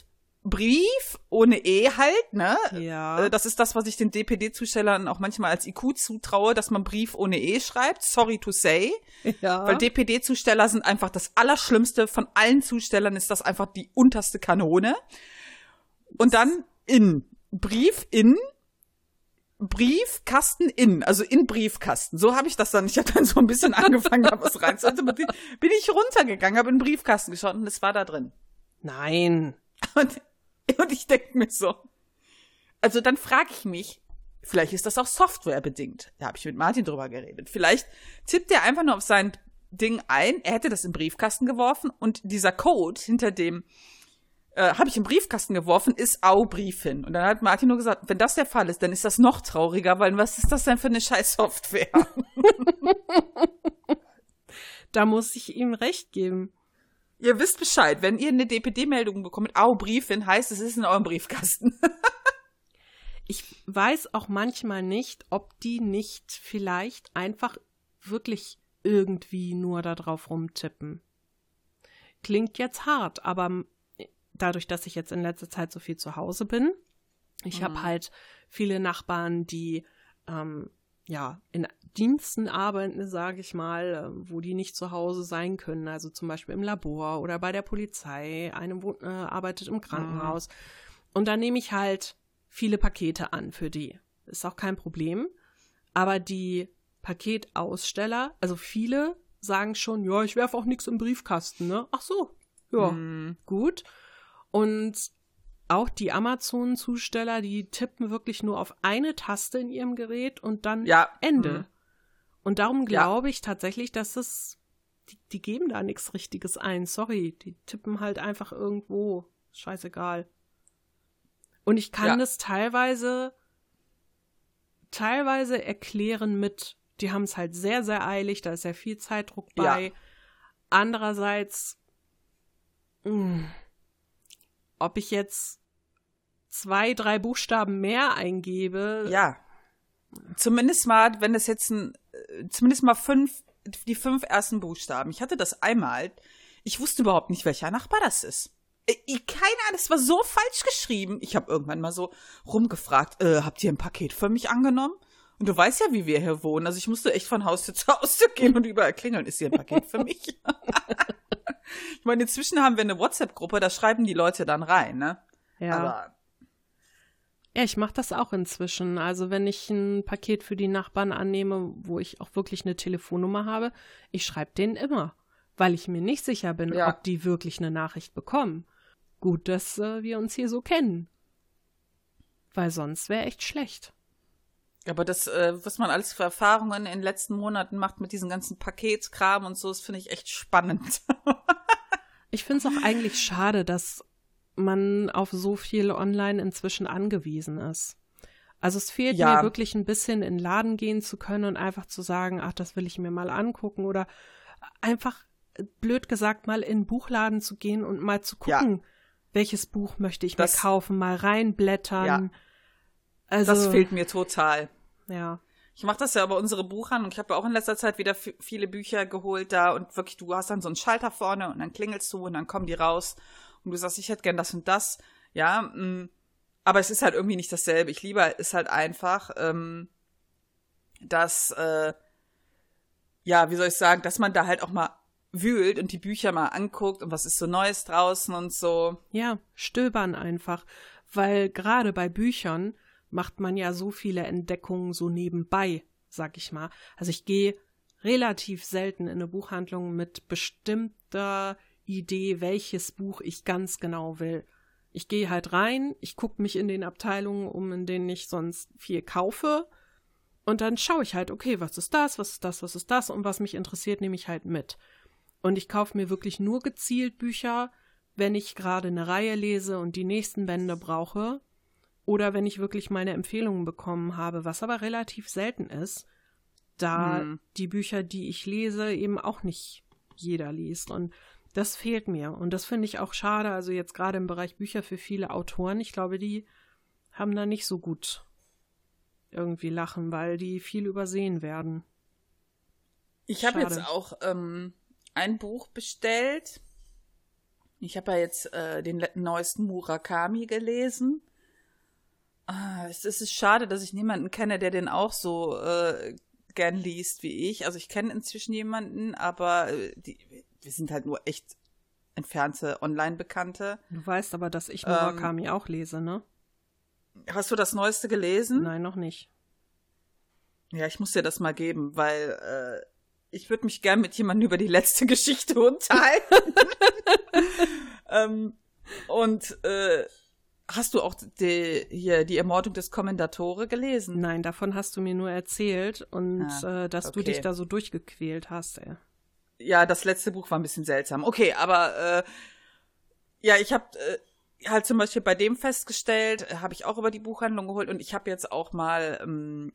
Brief ohne E halt, ne? Ja. Äh, das ist das, was ich den DPD-Zustellern auch manchmal als IQ zutraue, dass man Brief ohne E schreibt. Sorry to say. Ja. Weil DPD-Zusteller sind einfach das Allerschlimmste. Von allen Zustellern ist das einfach die unterste Kanone. Und dann in. Brief in. Briefkasten in, also in Briefkasten. So habe ich das dann. Ich habe dann so ein bisschen angefangen, da was rein. Also bin ich runtergegangen, habe in den Briefkasten geschaut und es war da drin. Nein. Und Und ich denke mir so, also dann frage ich mich, vielleicht ist das auch softwarebedingt. Da habe ich mit Martin drüber geredet. Vielleicht tippt er einfach nur auf sein Ding ein, er hätte das im Briefkasten geworfen und dieser Code hinter dem äh, habe ich im Briefkasten geworfen, ist Au Briefin. Und dann hat Martin nur gesagt, wenn das der Fall ist, dann ist das noch trauriger, weil was ist das denn für eine scheiß Software? da muss ich ihm recht geben. Ihr wisst Bescheid, wenn ihr eine DPD-Meldung bekommt, au, Briefin, heißt es ist in eurem Briefkasten. ich weiß auch manchmal nicht, ob die nicht vielleicht einfach wirklich irgendwie nur da drauf rumtippen. Klingt jetzt hart, aber dadurch, dass ich jetzt in letzter Zeit so viel zu Hause bin, ich mhm. habe halt viele Nachbarn, die ähm, ja, in Diensten arbeiten, sage ich mal, ähm, wo die nicht zu Hause sein können, also zum Beispiel im Labor oder bei der Polizei, einem äh, arbeitet im Krankenhaus. Mhm. Und da nehme ich halt viele Pakete an für die. Ist auch kein Problem. Aber die Paketaussteller, also viele sagen schon, ja, ich werfe auch nichts im Briefkasten, ne? Ach so, ja, mhm. gut. Und auch die Amazon-Zusteller, die tippen wirklich nur auf eine Taste in ihrem Gerät und dann ja. Ende. Mhm. Und darum glaube ich tatsächlich, dass es, die, die geben da nichts Richtiges ein. Sorry, die tippen halt einfach irgendwo. Scheißegal. Und ich kann ja. das teilweise, teilweise erklären mit, die haben es halt sehr, sehr eilig, da ist ja viel Zeitdruck bei. Ja. Andererseits, mh, mm, ob ich jetzt zwei, drei Buchstaben mehr eingebe. Ja. Zumindest mal, wenn es jetzt ein, zumindest mal fünf, die fünf ersten Buchstaben. Ich hatte das einmal. Ich wusste überhaupt nicht, welcher Nachbar das ist. Keine Ahnung, es war so falsch geschrieben. Ich habe irgendwann mal so rumgefragt, äh, habt ihr ein Paket für mich angenommen? Und du weißt ja, wie wir hier wohnen. Also ich musste echt von Haustür zu Haustür gehen und überall klingeln. Ist hier ein Paket für mich? ich meine, inzwischen haben wir eine WhatsApp-Gruppe, da schreiben die Leute dann rein, ne? Ja. Aber ja, ich mache das auch inzwischen. Also wenn ich ein Paket für die Nachbarn annehme, wo ich auch wirklich eine Telefonnummer habe, ich schreibe denen immer, weil ich mir nicht sicher bin, ja. ob die wirklich eine Nachricht bekommen. Gut, dass äh, wir uns hier so kennen. Weil sonst wäre echt schlecht. Aber das, äh, was man alles für Erfahrungen in den letzten Monaten macht mit diesen ganzen Paketkram und so, das finde ich echt spannend. ich finde es auch eigentlich schade, dass man auf so viel online inzwischen angewiesen ist. Also es fehlt ja. mir wirklich ein bisschen in den Laden gehen zu können und einfach zu sagen, ach, das will ich mir mal angucken oder einfach blöd gesagt mal in den Buchladen zu gehen und mal zu gucken, ja welches Buch möchte ich das, mir kaufen, mal reinblättern. Ja. Also, das fehlt mir total. Ja. Ich mache das ja über unsere Buchhandlung. Ich habe ja auch in letzter Zeit wieder viele Bücher geholt da und wirklich, du hast dann so einen Schalter vorne und dann klingelst du und dann kommen die raus und du sagst, ich hätte gern das und das. Ja, mh. Mm. aber es ist halt irgendwie nicht dasselbe. Ich liebe es halt einfach, ähm, dass, äh, ja, wie soll ich sagen, dass man da halt auch mal wühlt und die Bücher mal anguckt und was ist so Neues draußen und so. Ja, stöbern einfach. Weil gerade bei Büchern macht man ja so viele Entdeckungen so nebenbei, sag ich mal. Also ich gehe relativ selten in eine Buchhandlung mit bestimmter Idee, welches Buch ich ganz genau will. Ich gehe halt rein, ich gucke mich in den Abteilungen um, in denen ich sonst viel kaufe. Und dann schaue ich halt, okay, was ist das, was ist das, was ist das und was mich interessiert, nehme ich halt mit. Und ich kaufe mir wirklich nur gezielt Bücher, wenn ich gerade eine Reihe lese und die nächsten Bände brauche. Oder wenn ich wirklich meine Empfehlungen bekommen habe, was aber relativ selten ist, da hm. die Bücher, die ich lese, eben auch nicht jeder liest. Und das fehlt mir. Und das finde ich auch schade. Also jetzt gerade im Bereich Bücher für viele Autoren. Ich glaube, die haben da nicht so gut irgendwie lachen, weil die viel übersehen werden. Ich habe jetzt auch ähm, ein Buch bestellt. Ich habe ja jetzt äh, den neuesten Murakami gelesen. Ah, es ist schade, dass ich niemanden kenne, der den auch so äh, gern liest wie ich. Also ich kenne inzwischen jemanden, aber äh, die, wir sind halt nur echt entfernte Online-Bekannte. Du weißt aber, dass ich Murakami ähm, auch lese, ne? Hast du das Neueste gelesen? Nein, noch nicht. Ja, ich muss dir das mal geben, weil äh, ich würde mich gern mit jemandem über die letzte Geschichte unterhalten. ähm, und äh, hast du auch die, hier die Ermordung des Kommendatore gelesen? Nein, davon hast du mir nur erzählt und ah, äh, dass okay. du dich da so durchgequält hast. Ey ja, das letzte Buch war ein bisschen seltsam. Okay, aber äh, ja, ich habe äh, halt zum Beispiel bei dem festgestellt, äh, habe ich auch über die Buchhandlung geholt und ich habe jetzt auch mal ähm,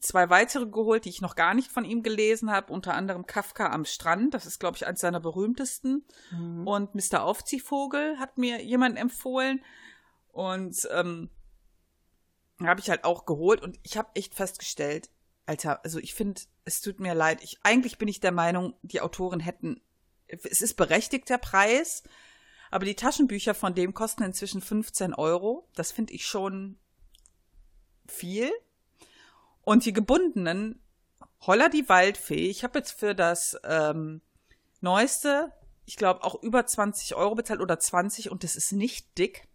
zwei weitere geholt, die ich noch gar nicht von ihm gelesen habe, unter anderem Kafka am Strand, das ist glaube ich eines seiner berühmtesten mhm. und Mr. Aufziehvogel hat mir jemand empfohlen und ähm, habe ich halt auch geholt und ich habe echt festgestellt, Alter, also ich finde, es tut mir leid. Ich, eigentlich bin ich der Meinung, die Autoren hätten, es ist berechtigt der Preis, aber die Taschenbücher von dem kosten inzwischen 15 Euro. Das finde ich schon viel. Und die gebundenen, Holler die Waldfee, ich habe jetzt für das ähm, neueste, ich glaube auch über 20 Euro bezahlt oder 20 und das ist nicht dick.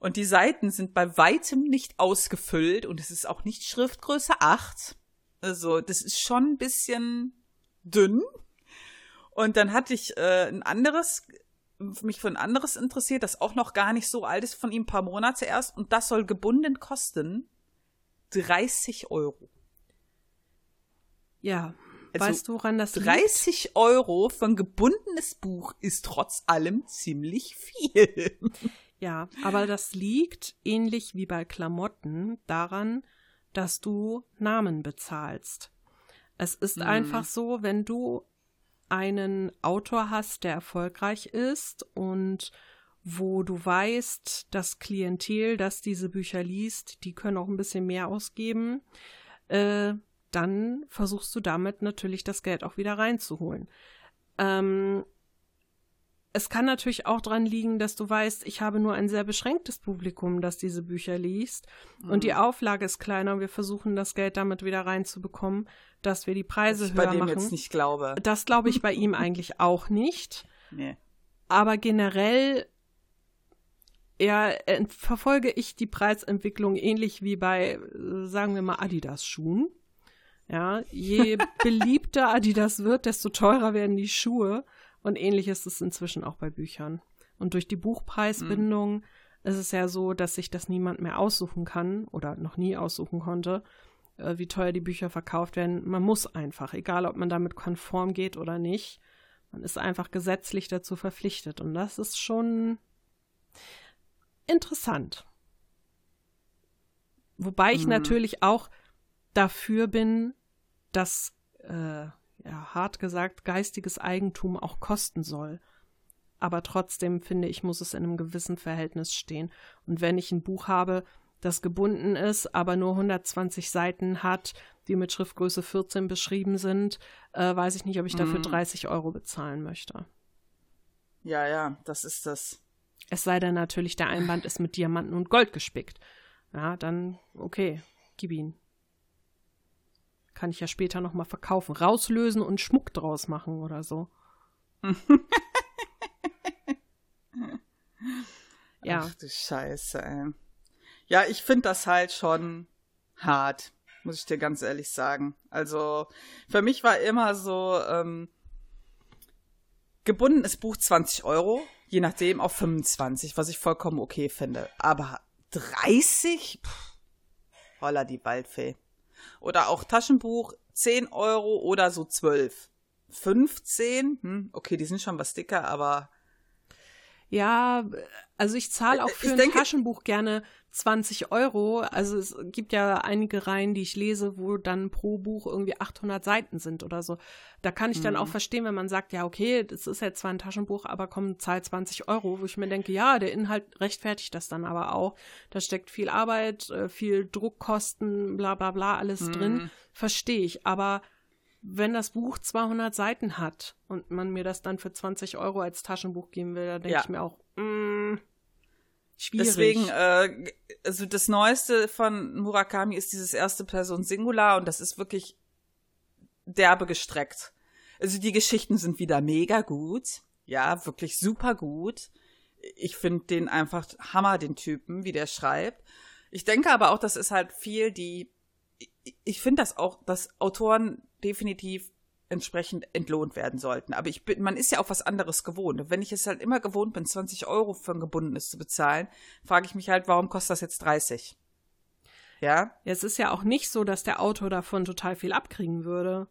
Und die Seiten sind bei weitem nicht ausgefüllt und es ist auch nicht Schriftgröße 8. Also, das ist schon ein bisschen dünn. Und dann hatte ich äh, ein anderes, mich für ein anderes interessiert, das auch noch gar nicht so alt ist, von ihm ein paar Monate erst. Und das soll gebunden kosten 30 Euro. Ja, also weißt du, woran das 30 liegt? Euro für ein gebundenes Buch ist trotz allem ziemlich viel. Ja, aber das liegt, ähnlich wie bei Klamotten, daran, dass du Namen bezahlst. Es ist mhm. einfach so, wenn du einen Autor hast, der erfolgreich ist und wo du weißt, das Klientel, das diese Bücher liest, die können auch ein bisschen mehr ausgeben, äh, dann versuchst du damit natürlich das Geld auch wieder reinzuholen. Ähm, es kann natürlich auch dran liegen, dass du weißt, ich habe nur ein sehr beschränktes Publikum, das diese Bücher liest. Mhm. Und die mhm. Auflage ist kleiner und wir versuchen das Geld damit wieder reinzubekommen, dass wir die Preise ich höher bei dem machen. jetzt nicht glaube. Das glaube ich bei ihm eigentlich auch nicht. Nee. Aber generell ja, äh, verfolge ich die Preisentwicklung ähnlich wie bei, sagen wir mal, Adidas-Schuhen. Ja, je beliebter Adidas wird, desto teurer werden die Schuhe. Und ähnlich ist es inzwischen auch bei Büchern. Und durch die Buchpreisbindung mhm. ist es ja so, dass sich das niemand mehr aussuchen kann oder noch nie aussuchen konnte, äh, wie teuer die Bücher verkauft werden. Man muss einfach, egal ob man damit konform geht oder nicht, man ist einfach gesetzlich dazu verpflichtet. Und das ist schon interessant. Wobei ich mhm. natürlich auch dafür bin, dass äh, ja, hart gesagt, geistiges Eigentum auch kosten soll. aber trotzdem finde ich, muss es in einem gewissen Verhältnis stehen. Und wenn ich ein Buch habe, das gebunden ist, aber nur 120 Seiten hat, die mit Schriftgröße 14 beschrieben sind, äh, weiß ich nicht, ob ich dafür mm. 30 Euro bezahlen möchte. Ja, ja, das ist das. Es sei denn natürlich, der Einband ist mit Diamanten und Gold gespickt. Ja, dann okay, gib ihn. Kann ich ja später nochmal verkaufen. Rauslösen und Schmuck draus machen oder so. ja. Ach du Scheiße, ey. Ja, ich finde das halt schon hart, muss ich dir ganz ehrlich sagen. Also, für mich war immer so, ähm, gebundenes Buch 20 Euro, je nachdem auf 25, was ich vollkommen okay finde. Aber 30? Pff, holla die Waldfee. Oder auch Taschenbuch 10 Euro oder so 12. 15? Hm, okay, die sind schon was dicker, aber. Ja, also ich zahle auch für ich ein denke, Taschenbuch gerne 20 Euro. Also es gibt ja einige Reihen, die ich lese, wo dann pro Buch irgendwie 800 Seiten sind oder so. Da kann ich dann auch mhm. verstehen, wenn man sagt, ja, okay, das ist jetzt zwar ein Taschenbuch, aber komm, zahl 20 Euro, wo ich mir denke, ja, der Inhalt rechtfertigt das dann aber auch. Da steckt viel Arbeit, äh, viel Druckkosten, bla bla bla, alles mhm. drin. Verstehe ich. Aber wenn das Buch 200 Seiten hat und man mir das dann für 20 Euro als Taschenbuch geben will, dann denke ja. ich mir auch, mm, Schwierig. Deswegen, äh, also das Neueste von Murakami ist dieses erste Person Singular und das ist wirklich derbe gestreckt. Also die Geschichten sind wieder mega gut. Ja, wirklich super gut. Ich finde den einfach Hammer, den Typen, wie der schreibt. Ich denke aber auch, das ist halt viel, die, ich finde das auch, dass Autoren definitiv entsprechend entlohnt werden sollten. Aber ich bin, man ist ja auch was anderes gewohnt. Und wenn ich es halt immer gewohnt bin, 20 Euro für ein gebundenes zu bezahlen, frage ich mich halt, warum kostet das jetzt 30? Ja? Es ist ja auch nicht so, dass der Autor davon total viel abkriegen würde.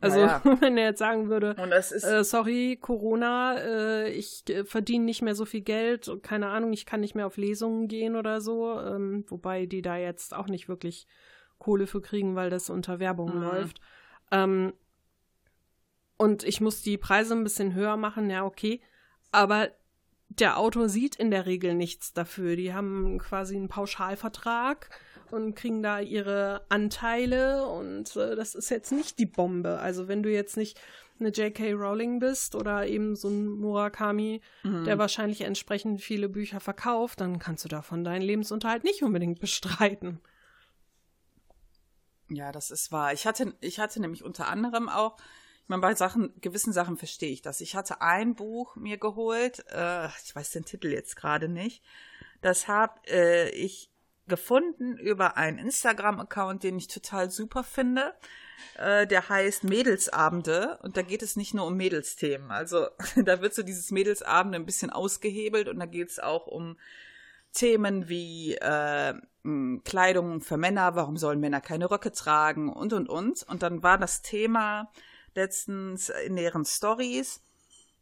Also, naja. wenn er jetzt sagen würde, äh, sorry, Corona, äh, ich äh, verdiene nicht mehr so viel Geld, keine Ahnung, ich kann nicht mehr auf Lesungen gehen oder so, ähm, wobei die da jetzt auch nicht wirklich Kohle für kriegen, weil das unter Werbung mhm. läuft. Ähm, und ich muss die Preise ein bisschen höher machen, ja, okay. Aber der Autor sieht in der Regel nichts dafür. Die haben quasi einen Pauschalvertrag und kriegen da ihre Anteile und äh, das ist jetzt nicht die Bombe. Also wenn du jetzt nicht eine J.K. Rowling bist oder eben so ein Murakami, mhm. der wahrscheinlich entsprechend viele Bücher verkauft, dann kannst du davon deinen Lebensunterhalt nicht unbedingt bestreiten. Ja, das ist wahr. Ich hatte, ich hatte nämlich unter anderem auch, ich meine, bei Sachen, gewissen Sachen verstehe ich das. Ich hatte ein Buch mir geholt, äh, ich weiß den Titel jetzt gerade nicht. Das habe äh, ich gefunden über einen Instagram-Account, den ich total super finde. Äh, der heißt Mädelsabende und da geht es nicht nur um Mädelsthemen. Also da wird so dieses Mädelsabende ein bisschen ausgehebelt und da geht es auch um Themen wie äh, Kleidung für Männer, warum sollen Männer keine Röcke tragen und und und. Und dann war das Thema letztens in deren Stories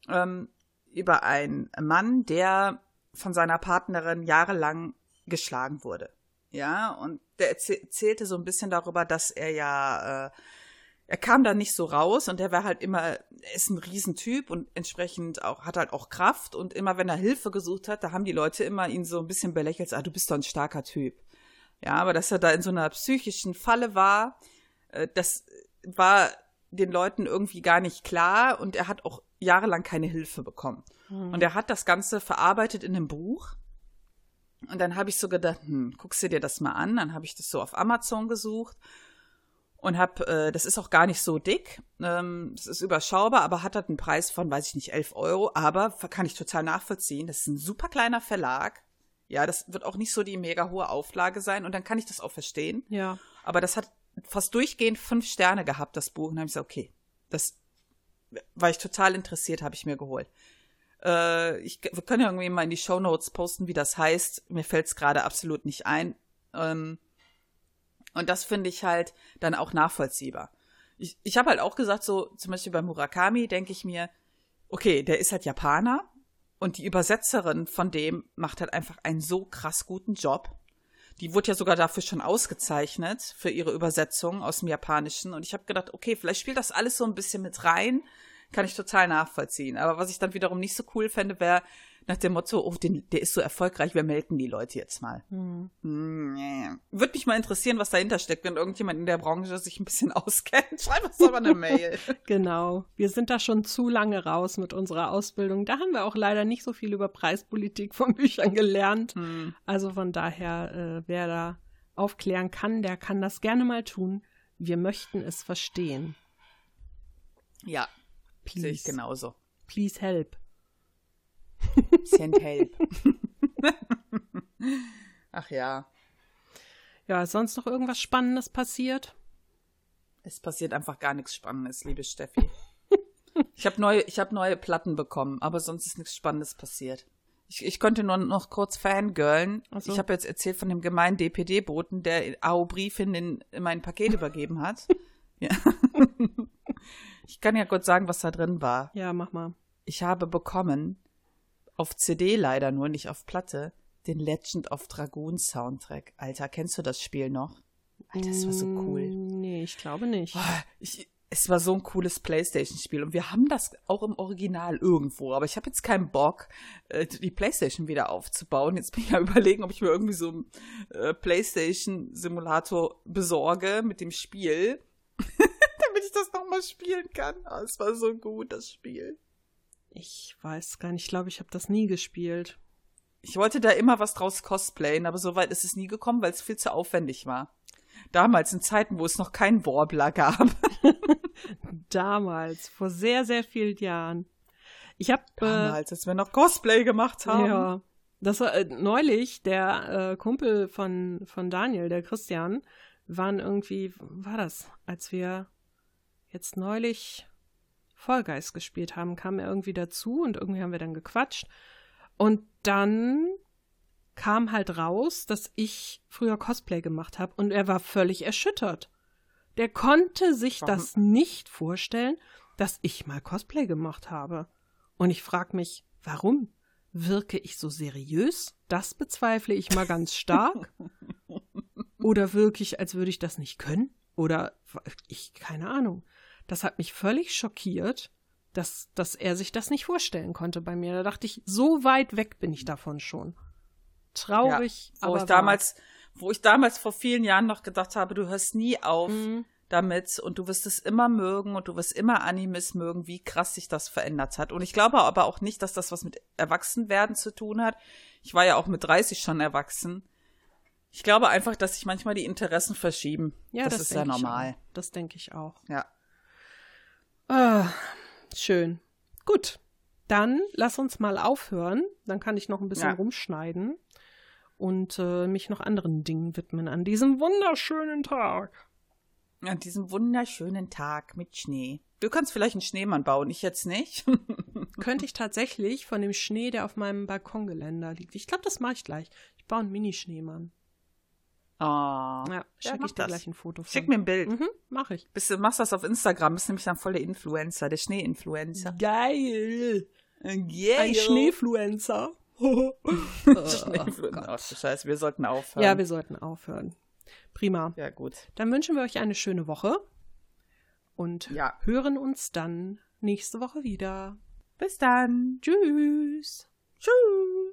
ähm, über einen Mann, der von seiner Partnerin jahrelang geschlagen wurde. Ja, und der erzählte so ein bisschen darüber, dass er ja äh, er kam da nicht so raus und er war halt immer, er ist ein Riesentyp und entsprechend auch, hat halt auch Kraft und immer wenn er Hilfe gesucht hat, da haben die Leute immer ihn so ein bisschen belächelt, ah, du bist doch ein starker Typ. Ja, aber dass er da in so einer psychischen Falle war, äh, das war den Leuten irgendwie gar nicht klar und er hat auch jahrelang keine Hilfe bekommen. Mhm. Und er hat das Ganze verarbeitet in einem Buch. Und dann habe ich so gedacht, hm, guckst du dir das mal an. Dann habe ich das so auf Amazon gesucht und hab, äh, das ist auch gar nicht so dick, ähm, das ist überschaubar, aber hat halt einen Preis von, weiß ich nicht, 11 Euro, aber kann ich total nachvollziehen. Das ist ein super kleiner Verlag. Ja, das wird auch nicht so die mega hohe Auflage sein und dann kann ich das auch verstehen. Ja. Aber das hat fast durchgehend fünf Sterne gehabt, das Buch. Und dann habe ich gesagt, okay, das war ich total interessiert, habe ich mir geholt. Äh, ich, wir können ja irgendwie mal in die Show Notes posten, wie das heißt. Mir fällt es gerade absolut nicht ein. Ähm, und das finde ich halt dann auch nachvollziehbar. Ich, ich habe halt auch gesagt, so zum Beispiel bei Murakami denke ich mir, okay, der ist halt Japaner und die Übersetzerin von dem macht halt einfach einen so krass guten Job. Die wurde ja sogar dafür schon ausgezeichnet für ihre Übersetzung aus dem Japanischen. Und ich habe gedacht, okay, vielleicht spielt das alles so ein bisschen mit rein, Kann ich total nachvollziehen. Aber was ich dann wiederum nicht so cool fände, wäre nach dem Motto, oh, den, der ist so erfolgreich, wir melden die Leute jetzt mal. Mhm. Hm, Würde mich mal interessieren, was dahinter steckt, wenn irgendjemand in der Branche sich ein bisschen auskennt. Schreib uns aber eine Mail. genau. Wir sind da schon zu lange raus mit unserer Ausbildung. Da haben wir auch leider nicht so viel über Preispolitik von Büchern gelernt. Mhm. Also von daher, äh, wer da aufklären kann, der kann das gerne mal tun. Wir möchten es verstehen. Ja, Please. sehe ich genauso. Please help. Send help. Ach ja. Ja, ist sonst noch irgendwas Spannendes passiert? Es passiert einfach gar nichts Spannendes, liebe Steffi. ich habe neue, hab neue Platten bekommen, aber sonst ist nichts Spannendes passiert. Ich, ich konnte nur noch kurz fangirlen. So. Ich habe jetzt erzählt von dem gemeinen DPD-Boten, der AO-Briefin in, in mein Paket übergeben hat. Ja. Ich kann ja kurz sagen, was da drin war. Ja, mach mal. Ich habe bekommen, auf CD leider nur, nicht auf Platte, den Legend of Dragoon Soundtrack. Alter, kennst du das Spiel noch? Alter, das war so cool. Mm, nee, ich glaube nicht. Oh, ich, es war so ein cooles Playstation-Spiel und wir haben das auch im Original irgendwo, aber ich habe jetzt keinen Bock, äh, die Playstation wieder aufzubauen. Jetzt bin ich ja überlegen, ob ich mir irgendwie so einen äh, Playstation-Simulator besorge mit dem Spiel, damit ich das nochmal spielen kann. Oh, es war so gut, das Spiel. Ich weiß gar nicht, ich glaube, ich habe das nie gespielt. Ich wollte da immer was draus cosplayen, aber so weit ist es nie gekommen, weil es viel zu aufwendig war. Damals, in Zeiten, wo es noch keinen Warbler gab. Damals, vor sehr, sehr vielen Jahren. Ich habe äh, damals, äh, als wir noch Cosplay gemacht haben. Ja, das war äh, neulich der äh, Kumpel von von Daniel, der Christian, waren irgendwie, war das, als wir jetzt neulich Vollgeist gespielt haben, kam er irgendwie dazu und irgendwie haben wir dann gequatscht. Und dann kam halt raus, dass ich früher Cosplay gemacht habe und er war völlig erschüttert. Der konnte sich Warum? das nicht vorstellen, dass ich mal Cosplay gemacht habe. Und ich frage mich, warum? Wirke ich so seriös? Das bezweifle ich mal ganz stark. Oder wirke ich, als würde ich das nicht können? Oder ich, keine Ahnung. Das hat mich völlig schockiert, dass, dass er sich das nicht vorstellen konnte bei mir. Da dachte ich, so weit weg bin ich davon schon. Traurig, ja, wo aber ich damals, wo ich damals vor vielen Jahren noch gedacht habe, du hörst nie auf mhm. damit und du wirst es immer mögen und du wirst immer Animes mögen, wie krass sich das verändert hat. Und ich glaube aber auch nicht, dass das was mit Erwachsenwerden zu tun hat. Ich war ja auch mit 30 schon erwachsen. Ich glaube einfach, dass sich manchmal die Interessen verschieben. Ja, das, das ist ja normal. Das denke ich auch. Ja. Ah, schön. Gut. Dann lass uns mal aufhören. Dann kann ich noch ein bisschen ja. rumschneiden und äh, mich noch anderen Dingen widmen an diesem wunderschönen Tag. An diesem wunderschönen Tag mit Schnee. Du kannst vielleicht einen Schneemann bauen, ich jetzt nicht. Könnte ich tatsächlich von dem Schnee, der auf meinem Balkongeländer liegt. Ich glaube, das mache ich gleich. Ich baue einen Mini-Schneemann. Oh. Ja, schicke ja, ich dir das. gleich ein Foto von. Schick mir ein Bild. Mhm, mach ich. Bist du machst das auf Instagram, bist nämlich dann voll der Influencer, der Schnee-Influencer. Geil. Geil. Ein Schneefluencer. Ach, Scheiße, wir sollten aufhören. Ja, wir sollten aufhören. Prima. Ja, gut. Dann wünschen wir euch eine schöne Woche und ja. hören uns dann nächste Woche wieder. Bis dann. Tschüss. Tschüss.